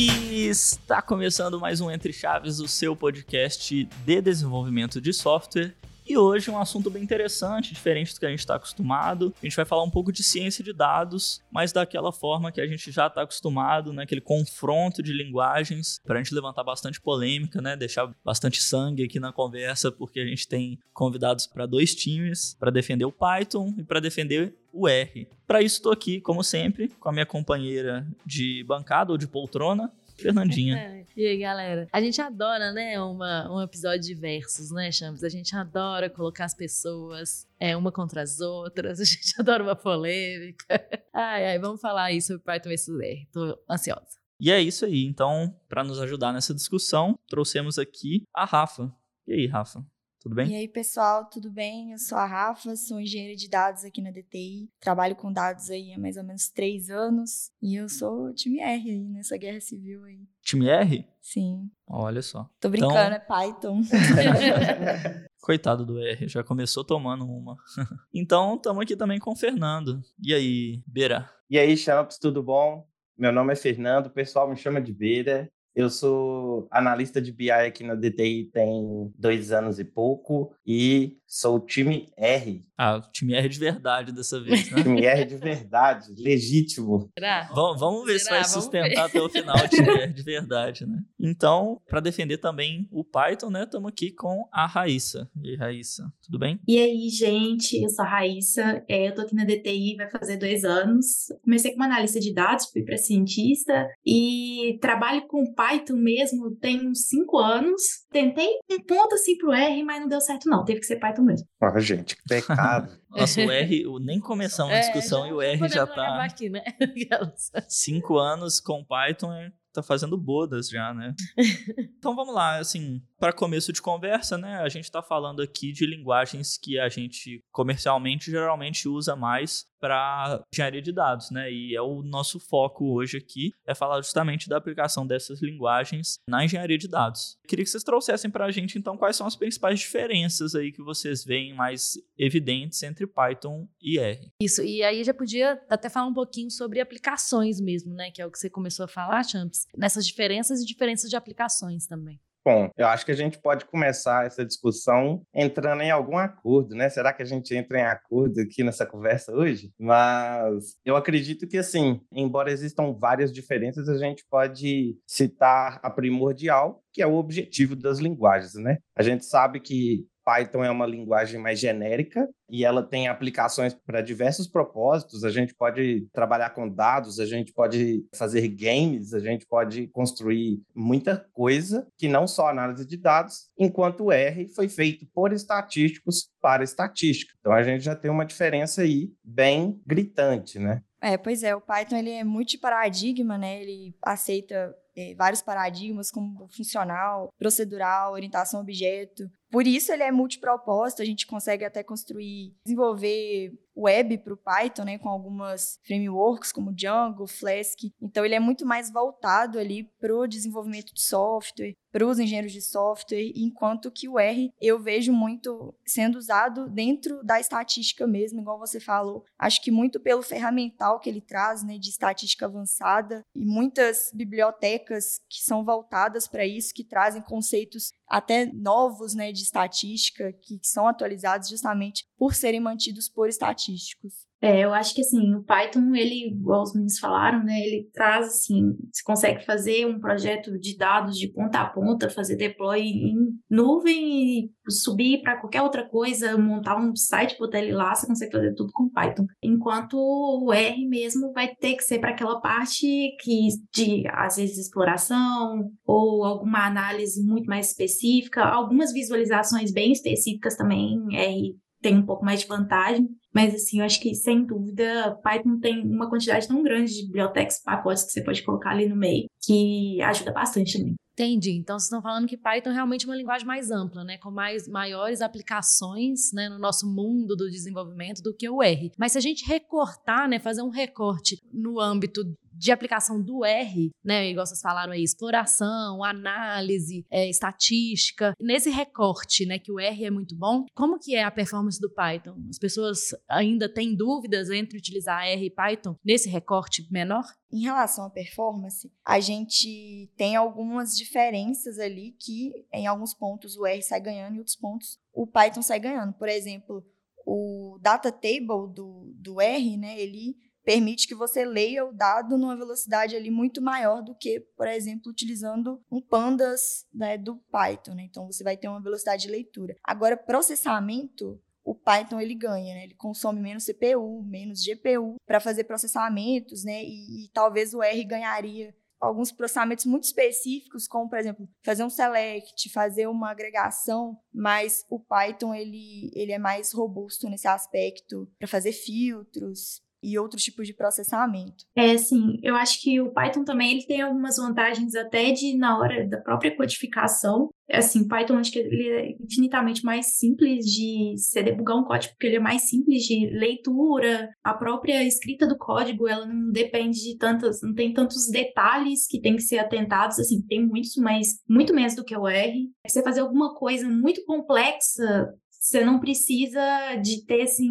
E está começando mais um Entre Chaves, o seu podcast de desenvolvimento de software. E hoje um assunto bem interessante, diferente do que a gente está acostumado. A gente vai falar um pouco de ciência de dados, mas daquela forma que a gente já está acostumado, né? Aquele confronto de linguagens, para a gente levantar bastante polêmica, né? Deixar bastante sangue aqui na conversa, porque a gente tem convidados para dois times, para defender o Python e para defender o R. Para isso estou aqui, como sempre, com a minha companheira de bancada ou de poltrona, Fernandinha. É. E aí, galera? A gente adora, né, uma, um episódio de versos, né, Champs? A gente adora colocar as pessoas é, uma contra as outras, a gente adora uma polêmica. Ai, ai, vamos falar aí sobre Python vs R. Tô ansiosa. E é isso aí. Então, para nos ajudar nessa discussão, trouxemos aqui a Rafa. E aí, Rafa? Tudo bem? E aí, pessoal, tudo bem? Eu sou a Rafa, sou engenheira de dados aqui na DTI. Trabalho com dados aí há mais ou menos três anos. E eu sou time R aí nessa guerra civil aí. Time R? Sim. Olha só. Tô brincando, então... é Python. Coitado do R, já começou tomando uma. então, estamos aqui também com o Fernando. E aí, Beira? E aí, Champs, tudo bom? Meu nome é Fernando, o pessoal me chama de Beira. Eu sou analista de BI aqui na DTI tem dois anos e pouco e sou o time R. Ah, o time R de verdade dessa vez, né? time R de verdade, legítimo. Será? Vamos, vamos ver Será? se vai sustentar até o final o time R de verdade, né? Então, para defender também o Python, né, estamos aqui com a Raíssa. E aí, Raíssa, tudo bem? E aí, gente, eu sou a Raíssa, é, eu tô aqui na DTI, vai fazer dois anos. Comecei como analista de dados, fui para cientista e trabalho com Python mesmo tem uns cinco anos. Tentei um ponto assim pro R, mas não deu certo não, teve que ser Python Python mesmo. Ah, gente, que pecado. Nossa, o R, nem começamos a é, discussão é, e o R já tá. Aqui, né? cinco anos com Python tá fazendo bodas já, né? então vamos lá, assim, para começo de conversa, né? A gente está falando aqui de linguagens que a gente comercialmente geralmente usa mais para engenharia de dados, né? E é o nosso foco hoje aqui é falar justamente da aplicação dessas linguagens na engenharia de dados. Queria que vocês trouxessem para a gente então quais são as principais diferenças aí que vocês veem mais evidentes entre Python e R. Isso. E aí já podia até falar um pouquinho sobre aplicações mesmo, né? Que é o que você começou a falar, Champs. Nessas diferenças e diferenças de aplicações também. Bom, eu acho que a gente pode começar essa discussão entrando em algum acordo, né? Será que a gente entra em acordo aqui nessa conversa hoje? Mas eu acredito que, assim, embora existam várias diferenças, a gente pode citar a primordial, que é o objetivo das linguagens, né? A gente sabe que Python é uma linguagem mais genérica e ela tem aplicações para diversos propósitos. A gente pode trabalhar com dados, a gente pode fazer games, a gente pode construir muita coisa que não só análise de dados, enquanto o R foi feito por estatísticos para estatística. Então a gente já tem uma diferença aí bem gritante, né? É, pois é, o Python ele é multiparadigma, né? Ele aceita é, vários paradigmas como funcional, procedural, orientação a objeto. Por isso ele é multipropósito, a gente consegue até construir, desenvolver web para o Python, né, com algumas frameworks como Django, Flask. Então ele é muito mais voltado ali para o desenvolvimento de software, para os engenheiros de software, enquanto que o R eu vejo muito sendo usado dentro da estatística mesmo, igual você falou. Acho que muito pelo ferramental que ele traz, né, de estatística avançada e muitas bibliotecas que são voltadas para isso, que trazem conceitos até novos, né, de estatística que são atualizados justamente por serem mantidos por estatísticos. É, eu acho que assim, o Python, ele, igual os meninos falaram, né, ele traz assim, você consegue fazer um projeto de dados de ponta a ponta, fazer deploy em nuvem e subir para qualquer outra coisa, montar um site, botar ele lá, você consegue fazer tudo com Python. Enquanto o R mesmo vai ter que ser para aquela parte que de às vezes exploração ou alguma análise muito mais específica, algumas visualizações bem específicas também R tem um pouco mais de vantagem, mas assim, eu acho que sem dúvida Python tem uma quantidade tão grande de bibliotecas, pacotes que você pode colocar ali no meio, que ajuda bastante também. Entendi. Então, vocês estão falando que Python é realmente uma linguagem mais ampla, né? Com mais, maiores aplicações né, no nosso mundo do desenvolvimento do que o R. Mas se a gente recortar, né, fazer um recorte no âmbito de aplicação do R, né? Igual vocês falaram aí, exploração, análise, é, estatística. Nesse recorte, né, que o R é muito bom, como que é a performance do Python? As pessoas ainda têm dúvidas entre utilizar R e Python nesse recorte menor? Em relação à performance, a gente tem algumas diferenças ali que em alguns pontos o R sai ganhando e outros pontos o Python sai ganhando. Por exemplo, o data table do, do R, né, ele permite que você leia o dado numa velocidade ali muito maior do que, por exemplo, utilizando um pandas né, do Python. Né? Então, você vai ter uma velocidade de leitura. Agora, processamento, o Python ele ganha, né? Ele consome menos CPU, menos GPU para fazer processamentos, né? E, e, talvez o R ganharia alguns processamentos muito específicos, como por exemplo, fazer um select, fazer uma agregação, mas o Python ele, ele é mais robusto nesse aspecto para fazer filtros, e outros tipos de processamento. É, sim. Eu acho que o Python também ele tem algumas vantagens até de na hora da própria codificação. Assim, Python acho que ele é infinitamente mais simples de você debugar um código, porque ele é mais simples de leitura. A própria escrita do código, ela não depende de tantas, não tem tantos detalhes que tem que ser atentados, assim, tem muitos, mas muito menos do que o R. Você fazer alguma coisa muito complexa, você não precisa de ter, assim,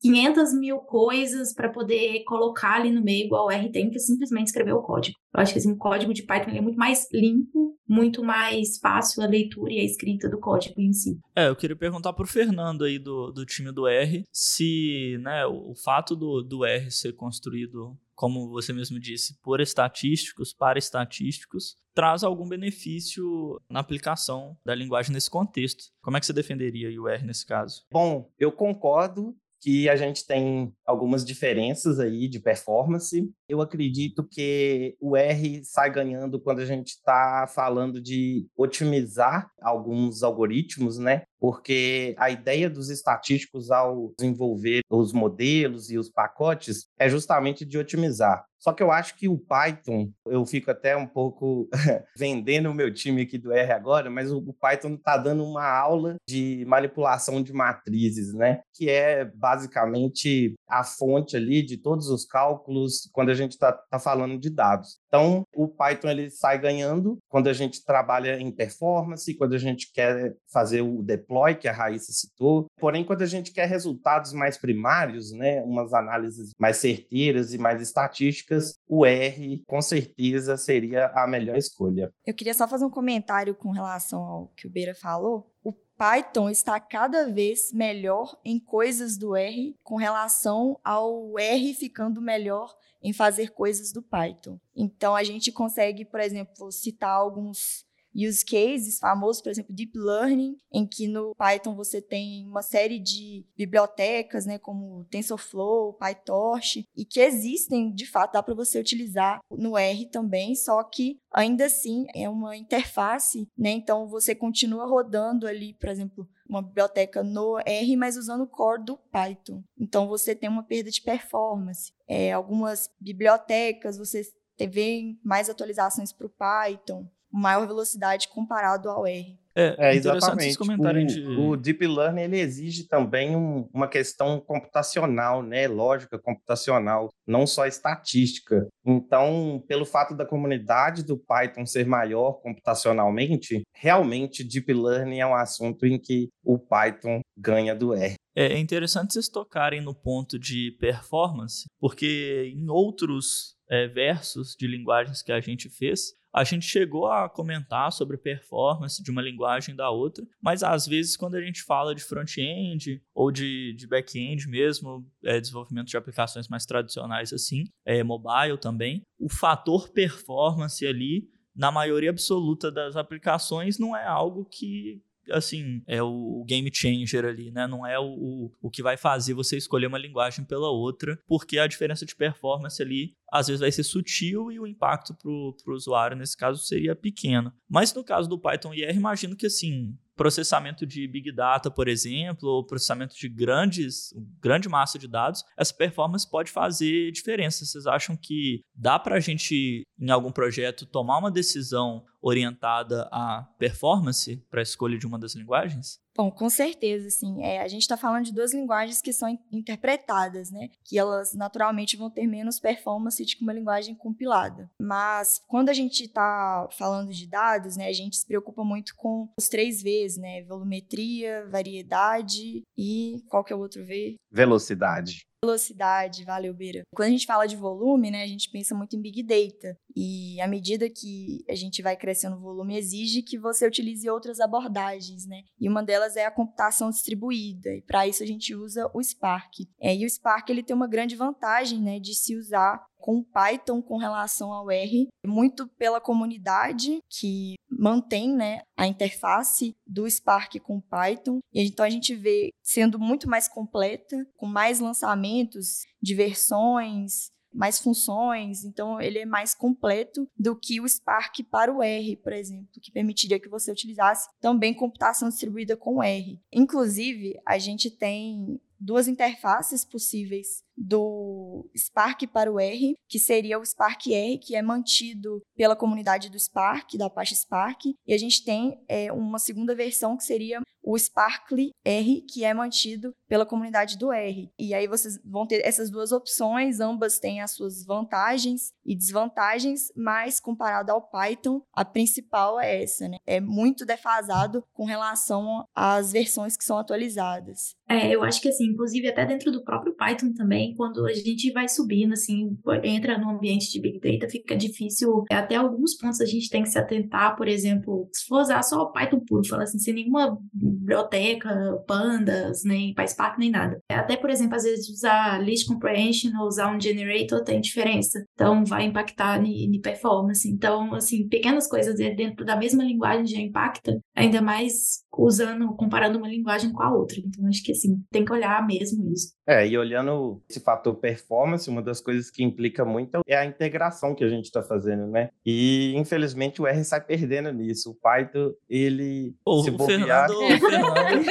500 mil coisas para poder colocar ali no meio, igual o R tem, que é simplesmente escrever o código. Eu acho que assim, o código de Python é muito mais limpo, muito mais fácil a leitura e a escrita do código em si. É, eu queria perguntar para o Fernando aí do, do time do R se né, o, o fato do, do R ser construído como você mesmo disse, por estatísticos, para estatísticos, traz algum benefício na aplicação da linguagem nesse contexto. Como é que você defenderia o R nesse caso? Bom, eu concordo que a gente tem algumas diferenças aí de performance. Eu acredito que o R sai ganhando quando a gente está falando de otimizar alguns algoritmos, né? Porque a ideia dos estatísticos ao desenvolver os modelos e os pacotes é justamente de otimizar. Só que eu acho que o Python, eu fico até um pouco vendendo o meu time aqui do R agora, mas o Python está dando uma aula de manipulação de matrizes, né? Que é basicamente a fonte ali de todos os cálculos quando a gente está tá falando de dados. Então, o Python ele sai ganhando quando a gente trabalha em performance, quando a gente quer fazer o deploy, que a Raíssa citou. Porém, quando a gente quer resultados mais primários, né, umas análises mais certeiras e mais estatísticas, o R com certeza seria a melhor escolha. Eu queria só fazer um comentário com relação ao que o Beira falou. O Python está cada vez melhor em coisas do R com relação ao R ficando melhor em fazer coisas do Python. Então a gente consegue, por exemplo, citar alguns use cases famosos, por exemplo, Deep Learning, em que no Python você tem uma série de bibliotecas, né, como TensorFlow, PyTorch, e que existem, de fato, dá para você utilizar no R também, só que ainda assim é uma interface, né? Então você continua rodando ali, por exemplo, uma biblioteca no R, mas usando o core do Python. Então você tem uma perda de performance. É, algumas bibliotecas você vê mais atualizações para o Python maior velocidade comparado ao R. É, é exatamente. O, de... o, Deep Learning ele exige também um, uma questão computacional, né? Lógica computacional, não só estatística. Então, pelo fato da comunidade do Python ser maior computacionalmente, realmente Deep Learning é um assunto em que o Python ganha do R. É, é interessante vocês tocarem no ponto de performance, porque em outros é, versos de linguagens que a gente fez, a gente chegou a comentar sobre performance de uma linguagem da outra, mas às vezes quando a gente fala de front-end ou de, de back-end mesmo, é, desenvolvimento de aplicações mais tradicionais assim, é, mobile também, o fator performance ali na maioria absoluta das aplicações não é algo que assim, é o game changer ali, né? Não é o, o que vai fazer você escolher uma linguagem pela outra, porque a diferença de performance ali às vezes vai ser sutil e o impacto para o usuário, nesse caso, seria pequeno. Mas no caso do Python IR, imagino que assim, processamento de Big Data, por exemplo, ou processamento de grandes, grande massa de dados, essa performance pode fazer diferença. Vocês acham que dá para a gente, em algum projeto, tomar uma decisão orientada à performance para a escolha de uma das linguagens? Bom, com certeza, sim. É, a gente está falando de duas linguagens que são interpretadas, né? Que elas naturalmente vão ter menos performance de que uma linguagem compilada. Mas quando a gente está falando de dados, né, a gente se preocupa muito com os três Vs, né? Volumetria, variedade e qual que é o outro V? Velocidade velocidade, valeu, Beira. Quando a gente fala de volume, né, a gente pensa muito em Big Data. E à medida que a gente vai crescendo o volume, exige que você utilize outras abordagens, né? E uma delas é a computação distribuída. E para isso a gente usa o Spark. É, e o Spark ele tem uma grande vantagem, né, de se usar com Python com relação ao R, muito pela comunidade que mantém né, a interface do Spark com Python. E então a gente vê sendo muito mais completa, com mais lançamentos de versões, mais funções, então ele é mais completo do que o Spark para o R, por exemplo, que permitiria que você utilizasse também computação distribuída com R. Inclusive, a gente tem duas interfaces possíveis do Spark para o R, que seria o Spark R, que é mantido pela comunidade do Spark, da Apache Spark, e a gente tem é, uma segunda versão que seria o Sparkly R, que é mantido pela comunidade do R. E aí vocês vão ter essas duas opções, ambas têm as suas vantagens e desvantagens, mas comparado ao Python, a principal é essa, né? É muito defasado com relação às versões que são atualizadas. É, eu acho que assim, inclusive até dentro do próprio Python também, quando a gente vai subindo, assim, entra no ambiente de Big Data, fica difícil. Até alguns pontos a gente tem que se atentar, por exemplo, se for usar só o Python puro, fala assim, sem nenhuma biblioteca, pandas, nem PySpark, nem nada. Até, por exemplo, às vezes usar list comprehension ou usar um generator tem diferença. Então, vai impactar em performance. Então, assim, pequenas coisas dentro da mesma linguagem já impacta, ainda mais usando, comparando uma linguagem com a outra. Então, acho que, assim, tem que olhar mesmo isso. É, e olhando esse fator performance, uma das coisas que implica muito é a integração que a gente está fazendo, né? E, infelizmente, o R sai perdendo nisso. O Python, ele se bobear... Fernando, Fernando...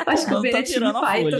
Acho que o tá tirando Python.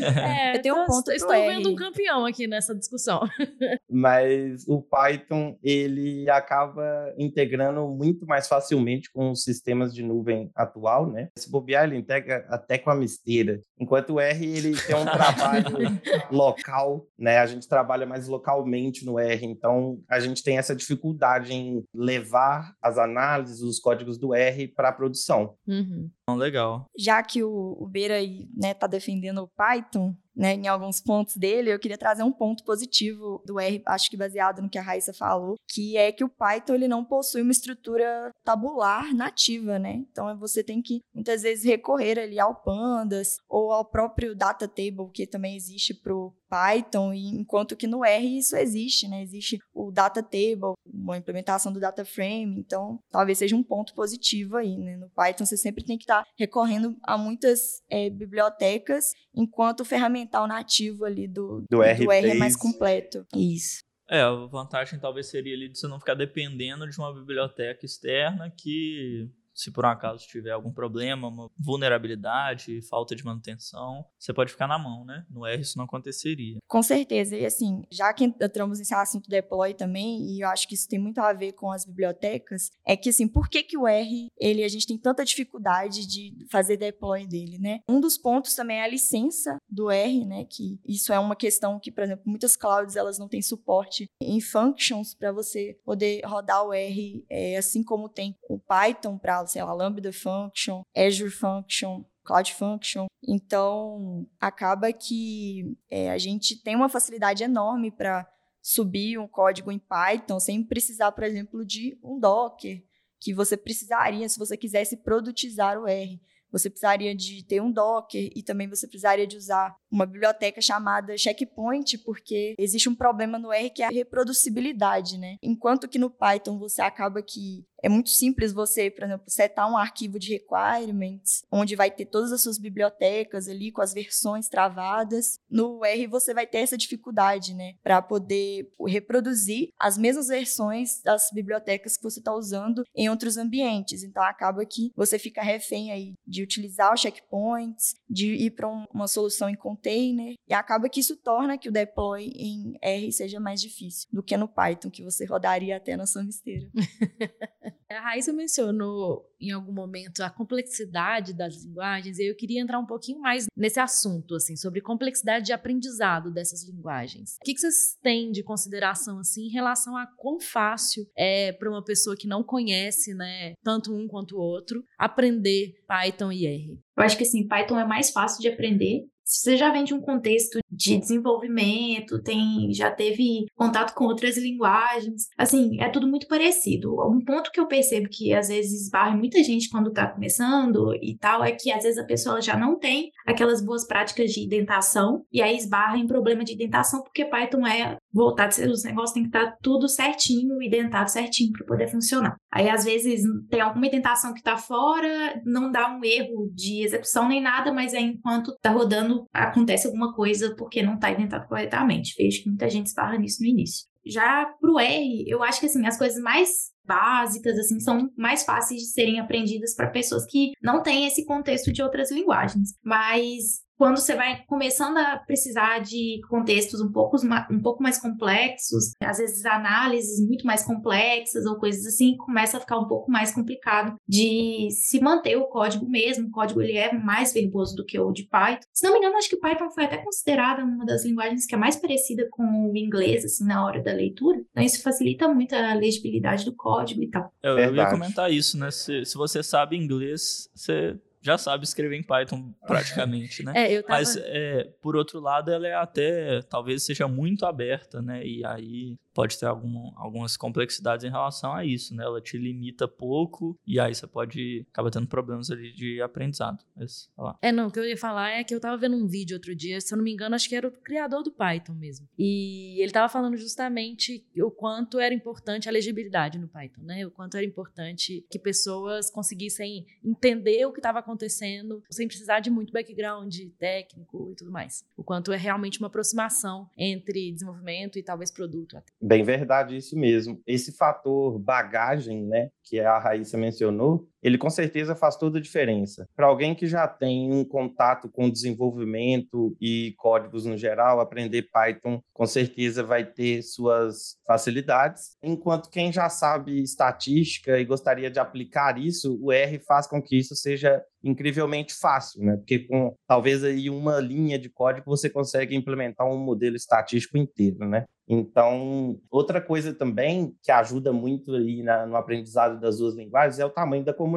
É, eu tenho um ponto. Estou vendo um campeão aqui nessa discussão. Mas o Python ele acaba integrando muito mais facilmente com os sistemas de nuvem atual, né? Se bobear, ele integra até com a misteira. Enquanto o R ele tem um trabalho local, né? A gente trabalha mais localmente no R, então a gente tem essa dificuldade em levar as análises, os códigos do R para a produção. Uhum. Legal. Já que o, Beira aí, né, tá defendendo o Python, né, em alguns pontos dele, eu queria trazer um ponto positivo do R, acho que baseado no que a Raíssa falou, que é que o Python ele não possui uma estrutura tabular nativa, né? Então você tem que muitas vezes recorrer ali ao pandas ou ao próprio data table que também existe para o Python, enquanto que no R isso existe, né? Existe o data table, uma implementação do data frame, então talvez seja um ponto positivo aí, né? No Python você sempre tem que estar tá recorrendo a muitas é, bibliotecas, enquanto o ferramental nativo ali do, do, do R, R é mais completo. Isso. É, a vantagem talvez seria ali de você não ficar dependendo de uma biblioteca externa que se por um acaso tiver algum problema, uma vulnerabilidade, falta de manutenção, você pode ficar na mão, né? No R isso não aconteceria. Com certeza. E assim, já que entramos nesse assunto deploy também, e eu acho que isso tem muito a ver com as bibliotecas, é que assim, por que que o R, ele a gente tem tanta dificuldade de fazer deploy dele, né? Um dos pontos também é a licença do R, né, que isso é uma questão que, por exemplo, muitas clouds elas não têm suporte em functions para você poder rodar o R, é, assim como tem o Python para sei lá, Lambda Function, Azure Function, Cloud Function. Então, acaba que é, a gente tem uma facilidade enorme para subir um código em Python sem precisar, por exemplo, de um Docker, que você precisaria se você quisesse produtizar o R. Você precisaria de ter um Docker e também você precisaria de usar uma biblioteca chamada Checkpoint, porque existe um problema no R que é a reproducibilidade, né? Enquanto que no Python você acaba que é muito simples você, por exemplo, setar um arquivo de requirements, onde vai ter todas as suas bibliotecas ali com as versões travadas. No R você vai ter essa dificuldade, né, para poder reproduzir as mesmas versões das bibliotecas que você está usando em outros ambientes. Então acaba que você fica refém aí de utilizar os checkpoints, de ir para um, uma solução em container, e acaba que isso torna que o deploy em R seja mais difícil do que no Python, que você rodaria até na sua misteira. A Raíssa mencionou em algum momento a complexidade das linguagens, e eu queria entrar um pouquinho mais nesse assunto, assim, sobre complexidade de aprendizado dessas linguagens. O que vocês têm de consideração, assim, em relação a quão fácil é para uma pessoa que não conhece, né, tanto um quanto o outro, aprender Python e R? Eu acho que, assim, Python é mais fácil de aprender, você já vem de um contexto de desenvolvimento, tem já teve contato com outras linguagens, assim, é tudo muito parecido. Um ponto que eu percebo que às vezes esbarra muita gente quando está começando e tal é que às vezes a pessoa já não tem aquelas boas práticas de identação e aí esbarra em problema de identação porque Python é voltado, os negócios tem que estar tá tudo certinho, identado certinho para poder funcionar. Aí às vezes tem alguma identação que está fora, não dá um erro de execução nem nada, mas aí enquanto está rodando acontece alguma coisa porque não está identado corretamente. Vejo que muita gente esbarra nisso no início. Já pro R, eu acho que assim, as coisas mais básicas assim são mais fáceis de serem aprendidas para pessoas que não têm esse contexto de outras linguagens. Mas quando você vai começando a precisar de contextos um pouco, um pouco mais complexos, às vezes análises muito mais complexas ou coisas assim, começa a ficar um pouco mais complicado de se manter o código mesmo. O código ele é mais verboso do que o de Python. Se não me engano, acho que Python foi até considerada uma das linguagens que é mais parecida com o inglês, assim, na hora da leitura. Então isso facilita muito a legibilidade do código e tal. Eu, eu ia comentar isso, né? Se, se você sabe inglês, você já sabe escrever em Python praticamente, né? é, eu tava... Mas, é, por outro lado, ela é até, talvez seja muito aberta, né? E aí pode ter algum, algumas complexidades em relação a isso, né? Ela te limita pouco e aí você pode acabar tendo problemas ali de aprendizado. Mas, é, não, o que eu ia falar é que eu tava vendo um vídeo outro dia, se eu não me engano, acho que era o criador do Python mesmo. E ele tava falando justamente o quanto era importante a legibilidade no Python, né? O quanto era importante que pessoas conseguissem entender o que estava acontecendo sem precisar de muito background técnico e tudo mais. O quanto é realmente uma aproximação entre desenvolvimento e talvez produto até. Bem verdade isso mesmo. Esse fator bagagem, né, que a Raíssa mencionou, ele com certeza faz toda a diferença. Para alguém que já tem um contato com desenvolvimento e códigos no geral, aprender Python com certeza vai ter suas facilidades, enquanto quem já sabe estatística e gostaria de aplicar isso, o R faz com que isso seja incrivelmente fácil, né? Porque com talvez aí uma linha de código você consegue implementar um modelo estatístico inteiro, né? Então, outra coisa também que ajuda muito aí na, no aprendizado das duas linguagens é o tamanho da comunidade,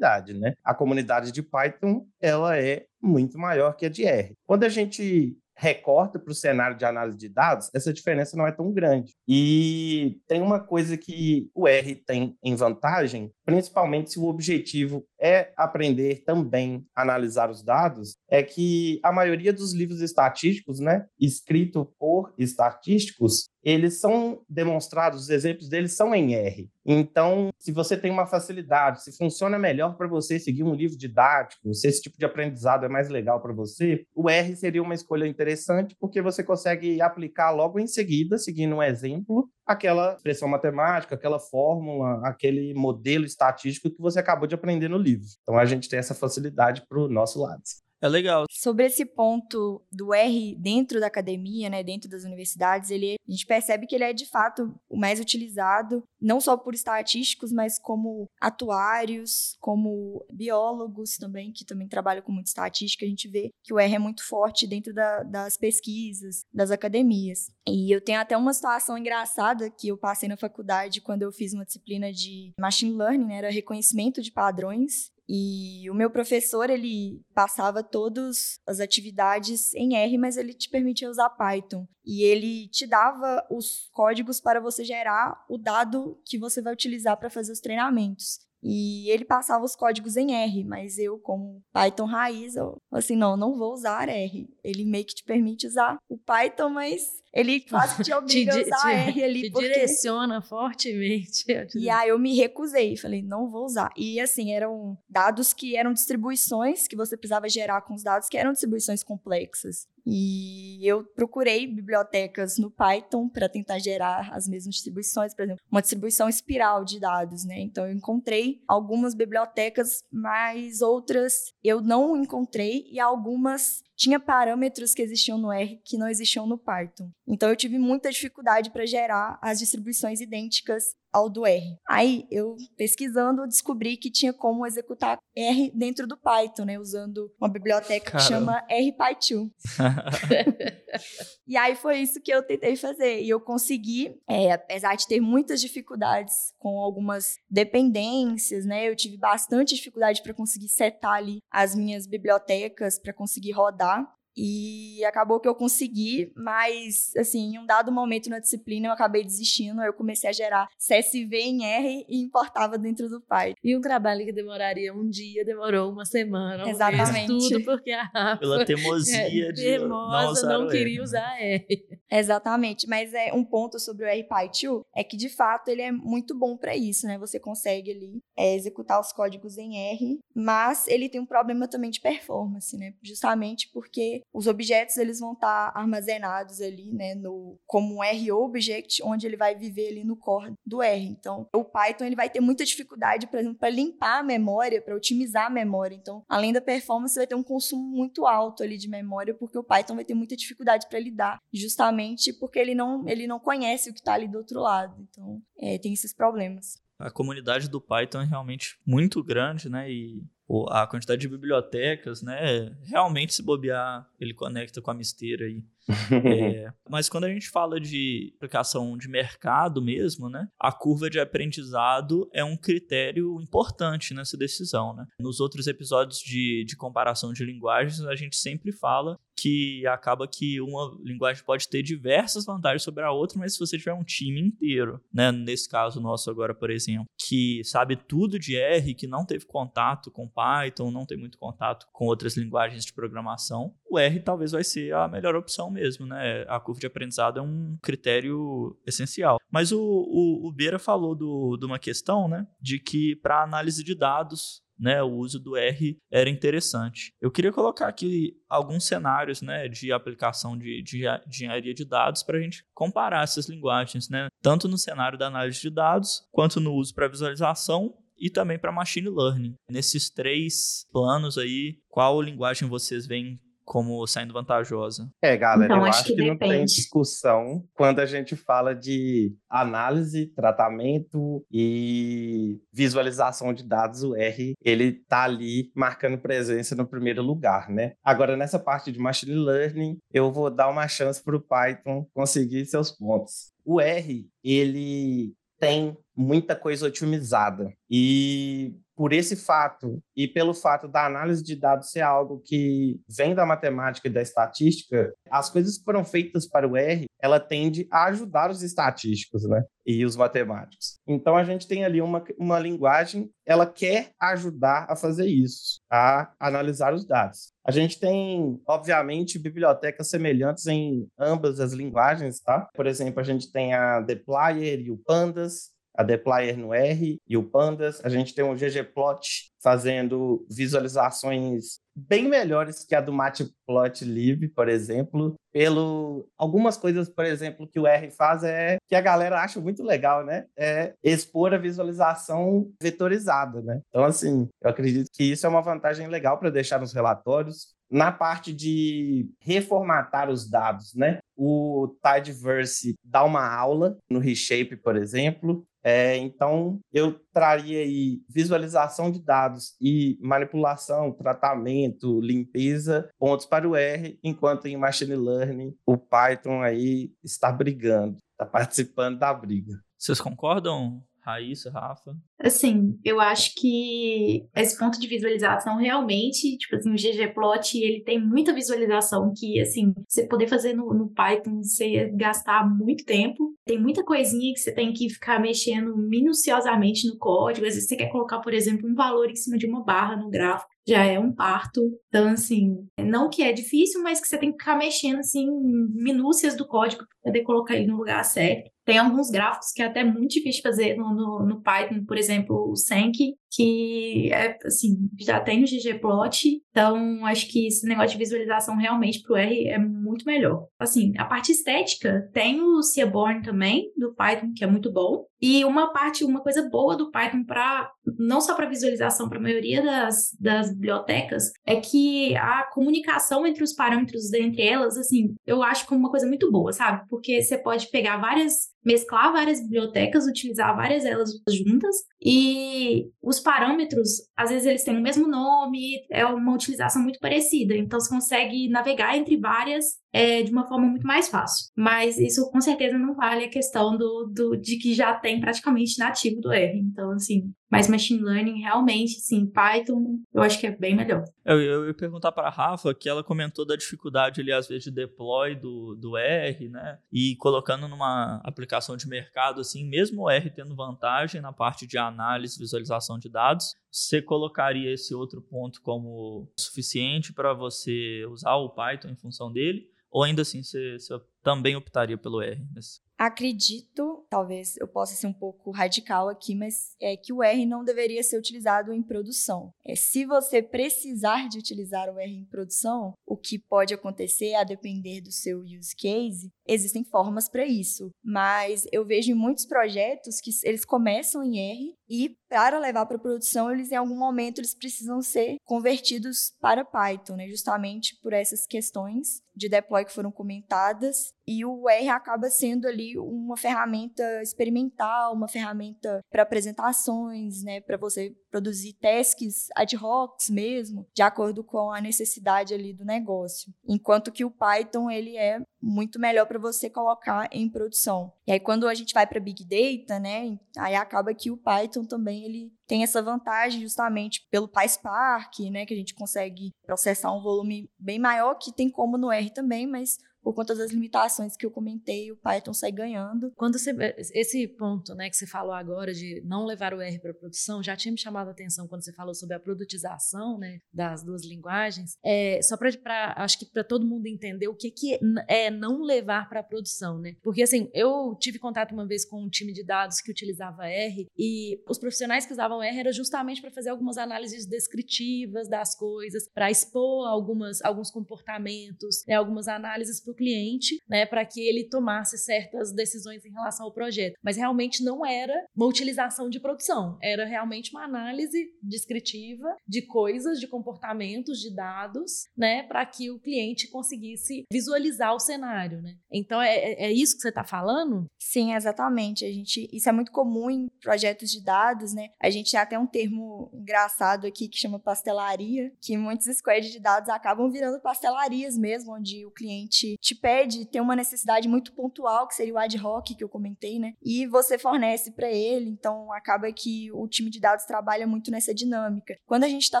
né? A comunidade de Python, ela é muito maior que a de R. Quando a gente recorta para o cenário de análise de dados, essa diferença não é tão grande. E tem uma coisa que o R tem em vantagem, principalmente se o objetivo é aprender também a analisar os dados, é que a maioria dos livros estatísticos, né, escrito por estatísticos, eles são demonstrados, os exemplos deles são em R. Então, se você tem uma facilidade, se funciona melhor para você seguir um livro didático, se esse tipo de aprendizado é mais legal para você, o R seria uma escolha interessante porque você consegue aplicar logo em seguida, seguindo um exemplo, aquela expressão matemática, aquela fórmula, aquele modelo estatístico que você acabou de aprender no livro. Então, a gente tem essa facilidade para o nosso lado. É legal. Sobre esse ponto do R dentro da academia, né, dentro das universidades, ele, a gente percebe que ele é de fato o mais utilizado, não só por estatísticos, mas como atuários, como biólogos também, que também trabalham com muita estatística. A gente vê que o R é muito forte dentro da, das pesquisas, das academias. E eu tenho até uma situação engraçada que eu passei na faculdade quando eu fiz uma disciplina de machine learning, né, era reconhecimento de padrões. E o meu professor, ele passava todas as atividades em R, mas ele te permitia usar Python. E ele te dava os códigos para você gerar o dado que você vai utilizar para fazer os treinamentos. E ele passava os códigos em R, mas eu, como Python raiz, eu assim, não, não vou usar R. Ele meio que te permite usar o Python, mas ele quase te obriga te, a usar te, R ali. Te porque... direciona fortemente. E aí eu me recusei, falei, não vou usar. E assim, eram dados que eram distribuições que você precisava gerar com os dados, que eram distribuições complexas. E eu procurei bibliotecas no Python para tentar gerar as mesmas distribuições, por exemplo, uma distribuição espiral de dados, né? Então eu encontrei algumas bibliotecas, mas outras eu não encontrei e algumas tinha parâmetros que existiam no R que não existiam no Python. Então eu tive muita dificuldade para gerar as distribuições idênticas ao do R. Aí eu pesquisando descobri que tinha como executar R dentro do Python, né, usando uma biblioteca Caramba. que chama RPy2. e aí foi isso que eu tentei fazer e eu consegui, é, apesar de ter muitas dificuldades com algumas dependências, né, eu tive bastante dificuldade para conseguir setar ali as minhas bibliotecas para conseguir rodar. да, E acabou que eu consegui, mas, assim, em um dado momento na disciplina eu acabei desistindo. Eu comecei a gerar CSV em R e importava dentro do Python. E um trabalho que demoraria um dia, demorou uma semana. Exatamente. Um mês, tudo porque a Rafa, Pela teimosia é, de teimosa, não, não queria usar R. Exatamente. Mas é um ponto sobre o RPy2 é que, de fato, ele é muito bom para isso, né? Você consegue ali é, executar os códigos em R, mas ele tem um problema também de performance, né? Justamente porque os objetos eles vão estar tá armazenados ali, né, no como um R object, onde ele vai viver ali no core do R. Então, o Python ele vai ter muita dificuldade, por exemplo, para limpar a memória, para otimizar a memória. Então, além da performance, vai ter um consumo muito alto ali de memória, porque o Python vai ter muita dificuldade para lidar, justamente porque ele não ele não conhece o que está ali do outro lado. Então, é, tem esses problemas a comunidade do Python é realmente muito grande, né? E a quantidade de bibliotecas, né? Realmente, se bobear, ele conecta com a misteira aí. é, mas quando a gente fala de aplicação de mercado mesmo, né? A curva de aprendizado é um critério importante nessa decisão, né? Nos outros episódios de, de comparação de linguagens, a gente sempre fala que acaba que uma linguagem pode ter diversas vantagens sobre a outra, mas se você tiver um time inteiro, né? Nesse caso nosso agora, por exemplo, que sabe tudo de R, que não teve contato com Python, não tem muito contato com outras linguagens de programação, o R talvez vai ser a melhor opção mesmo, né? A curva de aprendizado é um critério essencial. Mas o, o, o Beira falou de uma questão, né? De que para análise de dados né, o uso do R era interessante. Eu queria colocar aqui alguns cenários né, de aplicação de, de, de engenharia de dados para a gente comparar essas linguagens, né, tanto no cenário da análise de dados, quanto no uso para visualização e também para machine learning. Nesses três planos aí, qual linguagem vocês veem como saindo vantajosa? É, galera, então, eu acho, que, que não tem discussão quando a gente fala de análise, tratamento e visualização de dados, o R, ele tá ali marcando presença no primeiro lugar, né? Agora, nessa parte de machine learning, eu vou dar uma chance para o Python conseguir seus pontos. O R, ele tem muita coisa otimizada. E por esse fato e pelo fato da análise de dados ser algo que vem da matemática e da estatística, as coisas que foram feitas para o R, ela tende a ajudar os estatísticos, né? E os matemáticos. Então a gente tem ali uma, uma linguagem, ela quer ajudar a fazer isso, a analisar os dados. A gente tem, obviamente, bibliotecas semelhantes em ambas as linguagens, tá? Por exemplo, a gente tem a Dplyr e o Pandas, a Dplyr no R e o Pandas. A gente tem o ggplot fazendo visualizações bem melhores que a do Matplotlib, por exemplo. Pelo algumas coisas, por exemplo, que o R faz é que a galera acha muito legal, né? É expor a visualização vetorizada, né? Então assim, eu acredito que isso é uma vantagem legal para deixar nos relatórios. Na parte de reformatar os dados, né? O Tidyverse dá uma aula no Reshape, por exemplo, é, então, eu traria aí visualização de dados e manipulação, tratamento, limpeza, pontos para o R, enquanto em Machine Learning o Python aí está brigando, está participando da briga. Vocês concordam, Raíssa, Rafa? Assim, eu acho que esse ponto de visualização realmente, tipo assim, o ggplot, ele tem muita visualização que, assim, você poder fazer no, no Python, você gastar muito tempo. Tem muita coisinha que você tem que ficar mexendo minuciosamente no código. Às vezes você quer colocar, por exemplo, um valor em cima de uma barra no gráfico já é um parto. Então, assim, não que é difícil, mas que você tem que ficar mexendo, assim, minúcias do código para poder colocar ele no lugar certo. Tem alguns gráficos que é até muito difícil fazer no, no, no Python, por exemplo, o Senk, que é, assim, já tem no ggplot, então acho que esse negócio de visualização realmente pro R é muito melhor. Assim, a parte estética tem o Seaborn também, do Python, que é muito bom, e uma parte, uma coisa boa do Python para não só para visualização, para a maioria das, das bibliotecas, é que a comunicação entre os parâmetros entre elas, assim, eu acho como uma coisa muito boa, sabe? Porque você pode pegar várias mesclar várias bibliotecas, utilizar várias delas juntas e os parâmetros, às vezes eles têm o mesmo nome, é uma utilização muito parecida, então você consegue navegar entre várias é, de uma forma muito mais fácil. Mas isso com certeza não vale a questão do, do, de que já tem praticamente nativo do R. Então, assim, mas machine learning realmente, sim, Python, eu acho que é bem melhor. Eu, eu ia perguntar para a Rafa que ela comentou da dificuldade ali, às vezes, de deploy do, do R, né? E colocando numa aplicação de mercado, assim, mesmo o R tendo vantagem na parte de análise, visualização de dados, você colocaria esse outro ponto como suficiente para você usar o Python em função dele? Ou ainda assim você, você também optaria pelo R? Nesse... Acredito, talvez eu possa ser um pouco radical aqui, mas é que o R não deveria ser utilizado em produção. É, se você precisar de utilizar o R em produção, o que pode acontecer a depender do seu use case, existem formas para isso. Mas eu vejo em muitos projetos que eles começam em R e para levar para produção, eles em algum momento eles precisam ser convertidos para Python, né? Justamente por essas questões de deploy que foram comentadas e o R acaba sendo ali uma ferramenta experimental, uma ferramenta para apresentações, né, para você produzir tasks ad hoc mesmo, de acordo com a necessidade ali do negócio. Enquanto que o Python ele é muito melhor para você colocar em produção. E aí quando a gente vai para Big Data, né, aí acaba que o Python também ele tem essa vantagem justamente pelo PySpark, né, que a gente consegue processar um volume bem maior que tem como no R também, mas por conta das limitações que eu comentei, o Python sai ganhando. Quando você, esse ponto, né, que você falou agora de não levar o R para produção, já tinha me chamado a atenção quando você falou sobre a produtização, né, das duas linguagens. É, só para, acho que para todo mundo entender o que que é não levar para produção, né? Porque assim, eu tive contato uma vez com um time de dados que utilizava R e os profissionais que usavam R era justamente para fazer algumas análises descritivas das coisas, para expor algumas alguns comportamentos, né, algumas análises o cliente, né, para que ele tomasse certas decisões em relação ao projeto. Mas realmente não era uma utilização de produção, era realmente uma análise descritiva de coisas, de comportamentos, de dados, né, para que o cliente conseguisse visualizar o cenário, né. Então é, é, é isso que você está falando? Sim, exatamente. A gente, isso é muito comum em projetos de dados, né. A gente tem até um termo engraçado aqui que chama pastelaria, que muitos squads de dados acabam virando pastelarias mesmo, onde o cliente te pede, tem uma necessidade muito pontual, que seria o ad hoc que eu comentei, né? E você fornece para ele, então acaba que o time de dados trabalha muito nessa dinâmica. Quando a gente está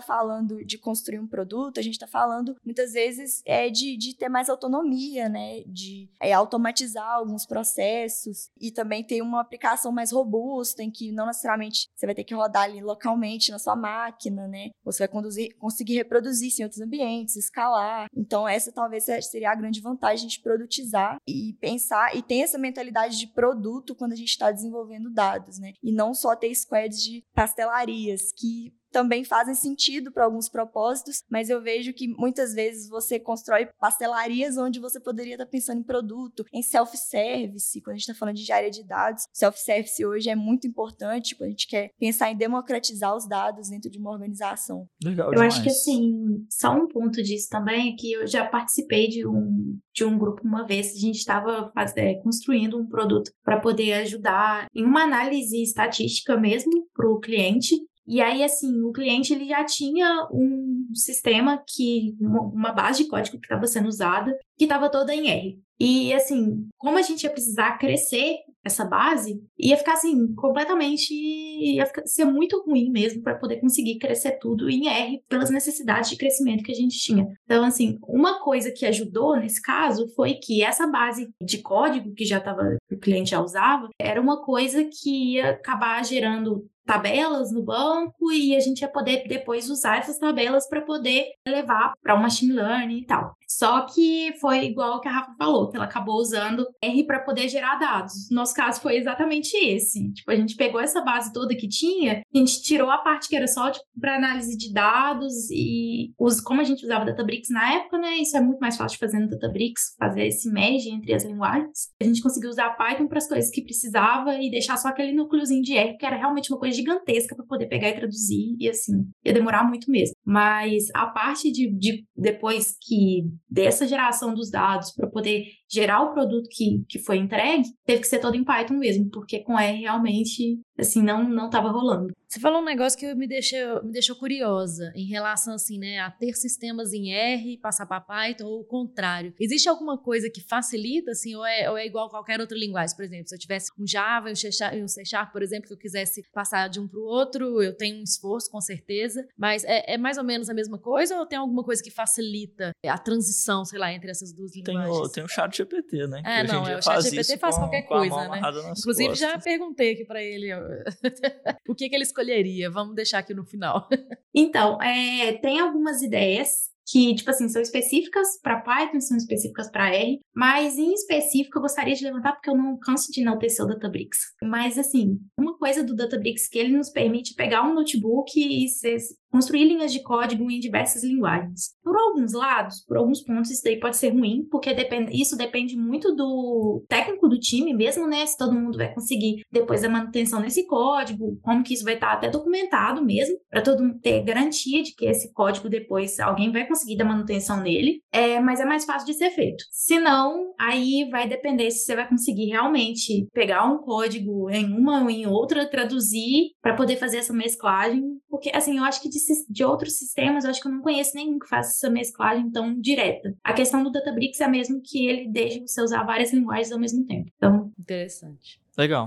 falando de construir um produto, a gente está falando muitas vezes é de, de ter mais autonomia, né? De é, automatizar alguns processos e também ter uma aplicação mais robusta, em que não necessariamente você vai ter que rodar ali localmente na sua máquina, né? Você vai conduzir, conseguir reproduzir isso em outros ambientes, escalar. Então, essa talvez seria a grande vantagem a gente produtizar e pensar e tem essa mentalidade de produto quando a gente está desenvolvendo dados, né? E não só ter squads de pastelarias que também fazem sentido para alguns propósitos, mas eu vejo que muitas vezes você constrói pastelarias onde você poderia estar tá pensando em produto, em self-service, quando a gente está falando de área de dados. Self-service hoje é muito importante quando a gente quer pensar em democratizar os dados dentro de uma organização. Legal eu acho que assim, só um ponto disso também é que eu já participei de um, de um grupo uma vez, a gente estava é, construindo um produto para poder ajudar em uma análise estatística mesmo para o cliente e aí, assim, o cliente ele já tinha um sistema que, uma base de código que estava sendo usada, que estava toda em R. E assim, como a gente ia precisar crescer essa base, ia ficar assim, completamente. ia ficar, ser muito ruim mesmo para poder conseguir crescer tudo em R pelas necessidades de crescimento que a gente tinha. Então, assim, uma coisa que ajudou nesse caso foi que essa base de código que já estava, o cliente já usava, era uma coisa que ia acabar gerando tabelas no banco e a gente ia poder depois usar essas tabelas para poder levar para o machine learning e tal. Só que foi igual que a Rafa falou, que ela acabou usando R para poder gerar dados. Nosso caso foi exatamente esse. Tipo, a gente pegou essa base toda que tinha, a gente tirou a parte que era só tipo, para análise de dados e os, como a gente usava Databricks na época, né? Isso é muito mais fácil de fazer no Databricks, fazer esse merge entre as linguagens. A gente conseguiu usar Python para as coisas que precisava e deixar só aquele núcleozinho de R, que era realmente uma coisa gigantesca para poder pegar e traduzir e assim, ia demorar muito mesmo. Mas a parte de, de depois que dessa geração dos dados para poder gerar o produto que, que foi entregue, teve que ser todo em Python mesmo, porque com R realmente, assim, não não estava rolando. Você falou um negócio que me deixou, me deixou curiosa em relação, assim, né, a ter sistemas em R, passar para Python ou o contrário. Existe alguma coisa que facilita, assim, ou é, ou é igual a qualquer outra linguagem? Por exemplo, se eu tivesse um Java e um C Sharp, um C Sharp por exemplo, que eu quisesse passar de um para o outro, eu tenho um esforço, com certeza, mas é, é, mais ou menos a mesma coisa ou tem alguma coisa que facilita a transição, sei lá, entre essas duas linguagens? Tem o, tem o chat GPT, né? É, não, é, o chat GPT faz com, qualquer coisa, né? Inclusive, costas. já perguntei aqui para ele o que, que ele escolheria. Vamos deixar aqui no final. Então, é, tem algumas ideias que, tipo assim, são específicas para Python, são específicas para R, mas em específico eu gostaria de levantar porque eu não canso de enaltecer o Databricks. Mas, assim, uma coisa do Databricks que ele nos permite pegar um notebook e construir linhas de código em diversas linguagens. Por alguns lados, por alguns pontos, isso daí pode ser ruim, porque isso depende muito do técnico do time mesmo, né? Se todo mundo vai conseguir depois da manutenção desse código, como que isso vai estar até documentado mesmo, para todo mundo ter garantia de que esse código depois alguém vai conseguir dar manutenção nele. É, mas é mais fácil de ser feito. Se não, aí vai depender se você vai conseguir realmente pegar um código em uma ou em outra, traduzir para poder fazer essa mesclagem, porque assim, eu acho que de de outros sistemas, eu acho que eu não conheço nenhum que faça essa mesclagem tão direta. A questão do Databricks é mesmo que ele deixe você usar várias linguagens ao mesmo tempo. Então, interessante. Legal.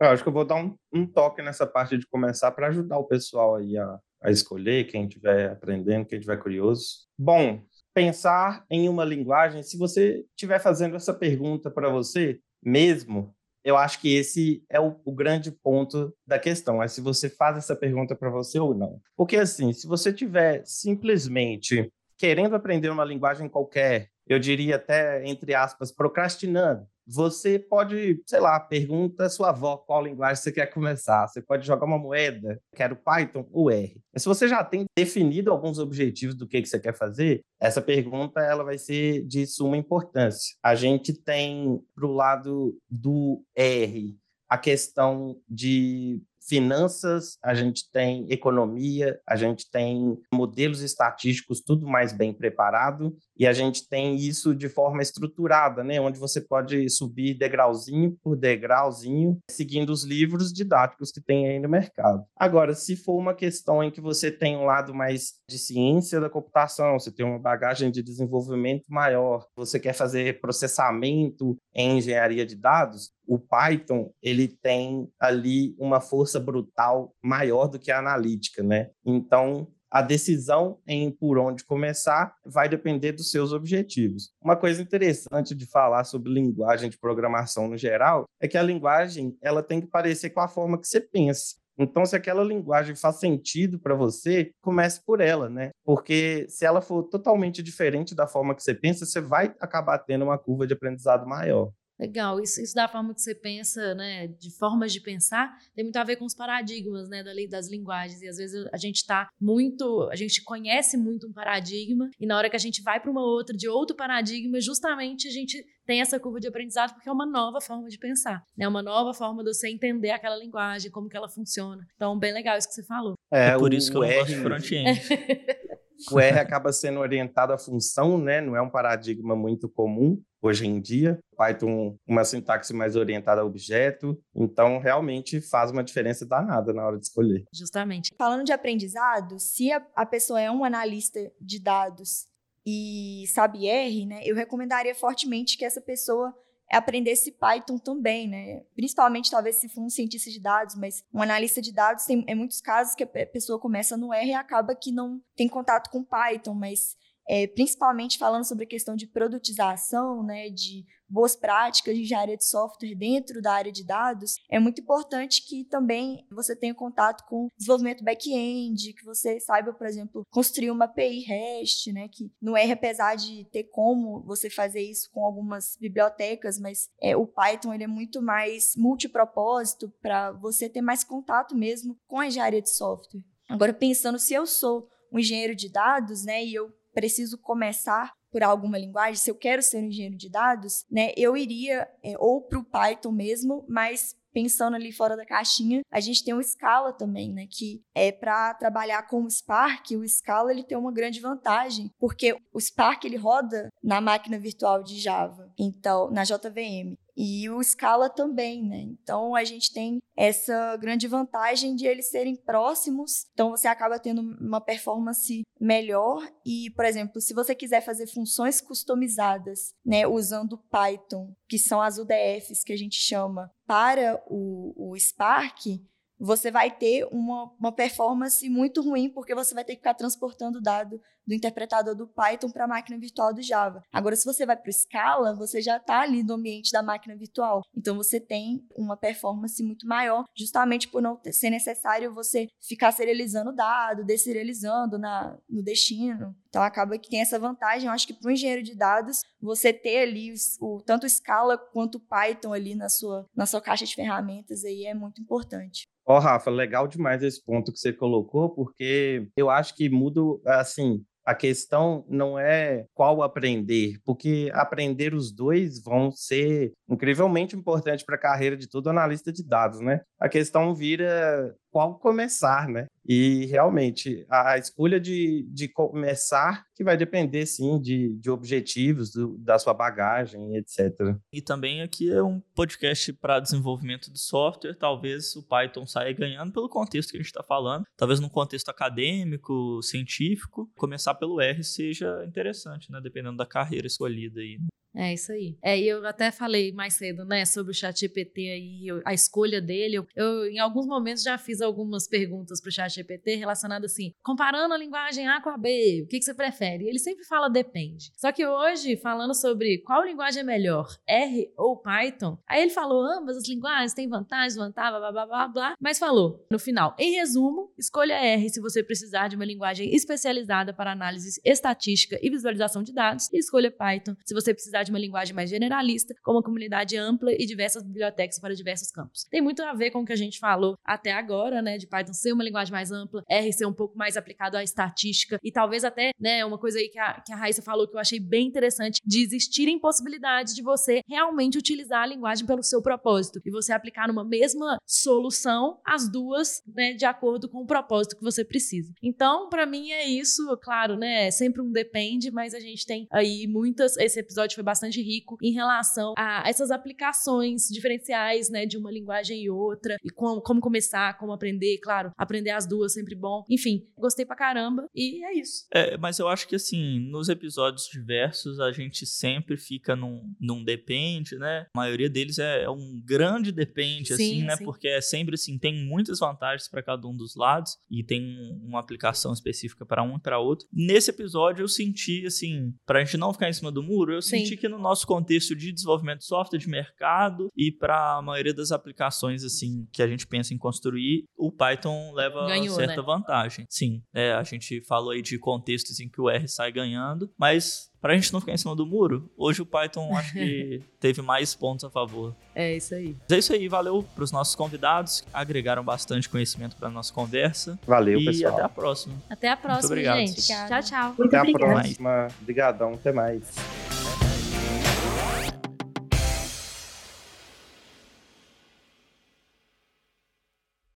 Eu acho que eu vou dar um, um toque nessa parte de começar para ajudar o pessoal aí a, a escolher, quem estiver aprendendo, quem estiver curioso. Bom, pensar em uma linguagem, se você estiver fazendo essa pergunta para você mesmo, eu acho que esse é o, o, grande ponto da questão, é se você faz essa pergunta para você ou não. Porque, assim, se você tiver simplesmente querendo aprender uma linguagem qualquer, eu diria até, entre aspas, procrastinando, você pode, sei lá, pergunta à sua avó qual linguagem você quer começar. Você pode jogar uma moeda, quero Python ou R. Mas se você já tem definido alguns objetivos do que, que você quer fazer, essa pergunta ela vai ser de suma importância. A gente tem, para o lado do R, a questão de finanças, a gente tem economia, a gente tem modelos estatísticos, tudo mais bem preparado, e a gente tem isso de forma estruturada, né, onde você pode subir degrauzinho por degrauzinho, seguindo os livros didáticos que tem aí no mercado. Agora, se for uma questão em que você tem um lado mais de ciência da computação, você tem uma bagagem de desenvolvimento maior, você quer fazer processamento em engenharia de dados, o Python ele tem ali uma força brutal maior do que a analítica, né? Então a decisão em por onde começar vai depender dos seus objetivos. Uma coisa interessante de falar sobre linguagem de programação no geral é que a linguagem ela tem que parecer com a forma que você pensa. Então, se aquela linguagem faz sentido para você, comece por ela, né? Porque se ela for totalmente diferente da forma que você pensa, você vai acabar tendo uma curva de aprendizado maior. Legal, isso, isso da forma que você pensa, né, de formas de pensar, tem muito a ver com os paradigmas, né, das linguagens, e às vezes a gente está muito, a gente conhece muito um paradigma, e na hora que a gente vai para uma outra, de outro paradigma, justamente a gente tem essa curva de aprendizado porque é uma nova forma de pensar, né, uma nova forma de você entender aquela linguagem, como que ela funciona. Então, bem legal isso que você falou. É, é por o, isso que eu gosto de front-end. o R acaba sendo orientado à função, né, não é um paradigma muito comum, hoje em dia. Python, uma sintaxe mais orientada a objeto. Então, realmente faz uma diferença danada na hora de escolher. Justamente. Falando de aprendizado, se a, a pessoa é um analista de dados e sabe R, né, eu recomendaria fortemente que essa pessoa aprendesse Python também, né? Principalmente, talvez, se for um cientista de dados, mas um analista de dados tem em muitos casos que a pessoa começa no R e acaba que não tem contato com Python, mas é, principalmente falando sobre a questão de produtização, né, de boas práticas de engenharia de software dentro da área de dados, é muito importante que também você tenha contato com desenvolvimento back-end, que você saiba, por exemplo, construir uma API REST, né, que no R, apesar de ter como você fazer isso com algumas bibliotecas, mas é, o Python ele é muito mais multipropósito para você ter mais contato mesmo com a engenharia de software. Agora, pensando se eu sou um engenheiro de dados, né, e eu preciso começar por alguma linguagem, se eu quero ser um engenheiro de dados, né, eu iria é, ou para o Python mesmo, mas pensando ali fora da caixinha, a gente tem o Scala também, né, que é para trabalhar com o Spark, o Scala ele tem uma grande vantagem, porque o Spark ele roda na máquina virtual de Java, então na JVM. E o Scala também, né? Então a gente tem essa grande vantagem de eles serem próximos, então você acaba tendo uma performance melhor e, por exemplo, se você quiser fazer funções customizadas, né, usando Python, que são as UDFs que a gente chama, para o, o Spark, você vai ter uma, uma performance muito ruim, porque você vai ter que ficar transportando dado do interpretador do Python para a máquina virtual do Java. Agora, se você vai para o Scala, você já está ali no ambiente da máquina virtual. Então, você tem uma performance muito maior, justamente por não ser necessário você ficar serializando o dado, deserializando na, no destino. Então, acaba que tem essa vantagem. Eu acho que para o engenheiro de dados, você ter ali o, tanto o Scala quanto o Python ali na sua, na sua caixa de ferramentas aí é muito importante. Ó, oh, Rafa, legal demais esse ponto que você colocou, porque eu acho que muda, assim, a questão não é qual aprender, porque aprender os dois vão ser incrivelmente importantes para a carreira de todo analista de dados, né? A questão vira qual começar, né? E realmente a escolha de, de começar que vai depender sim de, de objetivos do, da sua bagagem, etc. E também aqui é um podcast para desenvolvimento de software. Talvez o Python saia ganhando pelo contexto que a gente está falando. Talvez num contexto acadêmico, científico, começar pelo R seja interessante, né? Dependendo da carreira escolhida aí. Né? É isso aí. É, eu até falei mais cedo, né, sobre o chat GPT aí, a escolha dele. Eu, eu, em alguns momentos, já fiz algumas perguntas para o chat GPT relacionadas assim, comparando a linguagem A com a B, o que, que você prefere? Ele sempre fala depende. Só que hoje, falando sobre qual linguagem é melhor, R ou Python, aí ele falou ambas as linguagens têm vantagens, vantagens, blá, blá, blá, blá, mas falou, no final, em resumo, escolha R se você precisar de uma linguagem especializada para análise estatística e visualização de dados, e escolha Python se você precisar de uma linguagem mais generalista, com uma comunidade ampla e diversas bibliotecas para diversos campos. Tem muito a ver com o que a gente falou até agora, né, de Python ser uma linguagem mais ampla, R ser um pouco mais aplicado à estatística e talvez até, né, uma coisa aí que a, que a Raíssa falou que eu achei bem interessante, de existirem possibilidades de você realmente utilizar a linguagem pelo seu propósito e você aplicar numa mesma solução as duas, né, de acordo com o propósito que você precisa. Então, para mim é isso, claro, né, é sempre um depende, mas a gente tem aí muitas, esse episódio foi bastante rico em relação a essas aplicações diferenciais, né, de uma linguagem e outra, e como, como começar, como aprender, claro, aprender as duas sempre bom. Enfim, gostei pra caramba e é isso. É, mas eu acho que assim, nos episódios diversos a gente sempre fica num, num depende, né? A maioria deles é, é um grande depende, sim, assim, né? Sim. Porque é sempre assim, tem muitas vantagens para cada um dos lados e tem uma aplicação específica para um e para outro. Nesse episódio eu senti, assim, pra gente não ficar em cima do muro, eu sim. senti que no nosso contexto de desenvolvimento de software, de mercado e para a maioria das aplicações assim que a gente pensa em construir, o Python leva Ganhou, certa né? vantagem. Sim, é, a gente falou aí de contextos em que o R sai ganhando, mas para a gente não ficar em cima do muro, hoje o Python acho que teve mais pontos a favor. É isso aí. Mas é isso aí, valeu para os nossos convidados, que agregaram bastante conhecimento para nossa conversa. Valeu, e pessoal. E até a próxima. Até a próxima, gente. Tchau, tchau. Muito até obrigado. a próxima. Obrigadão, até mais.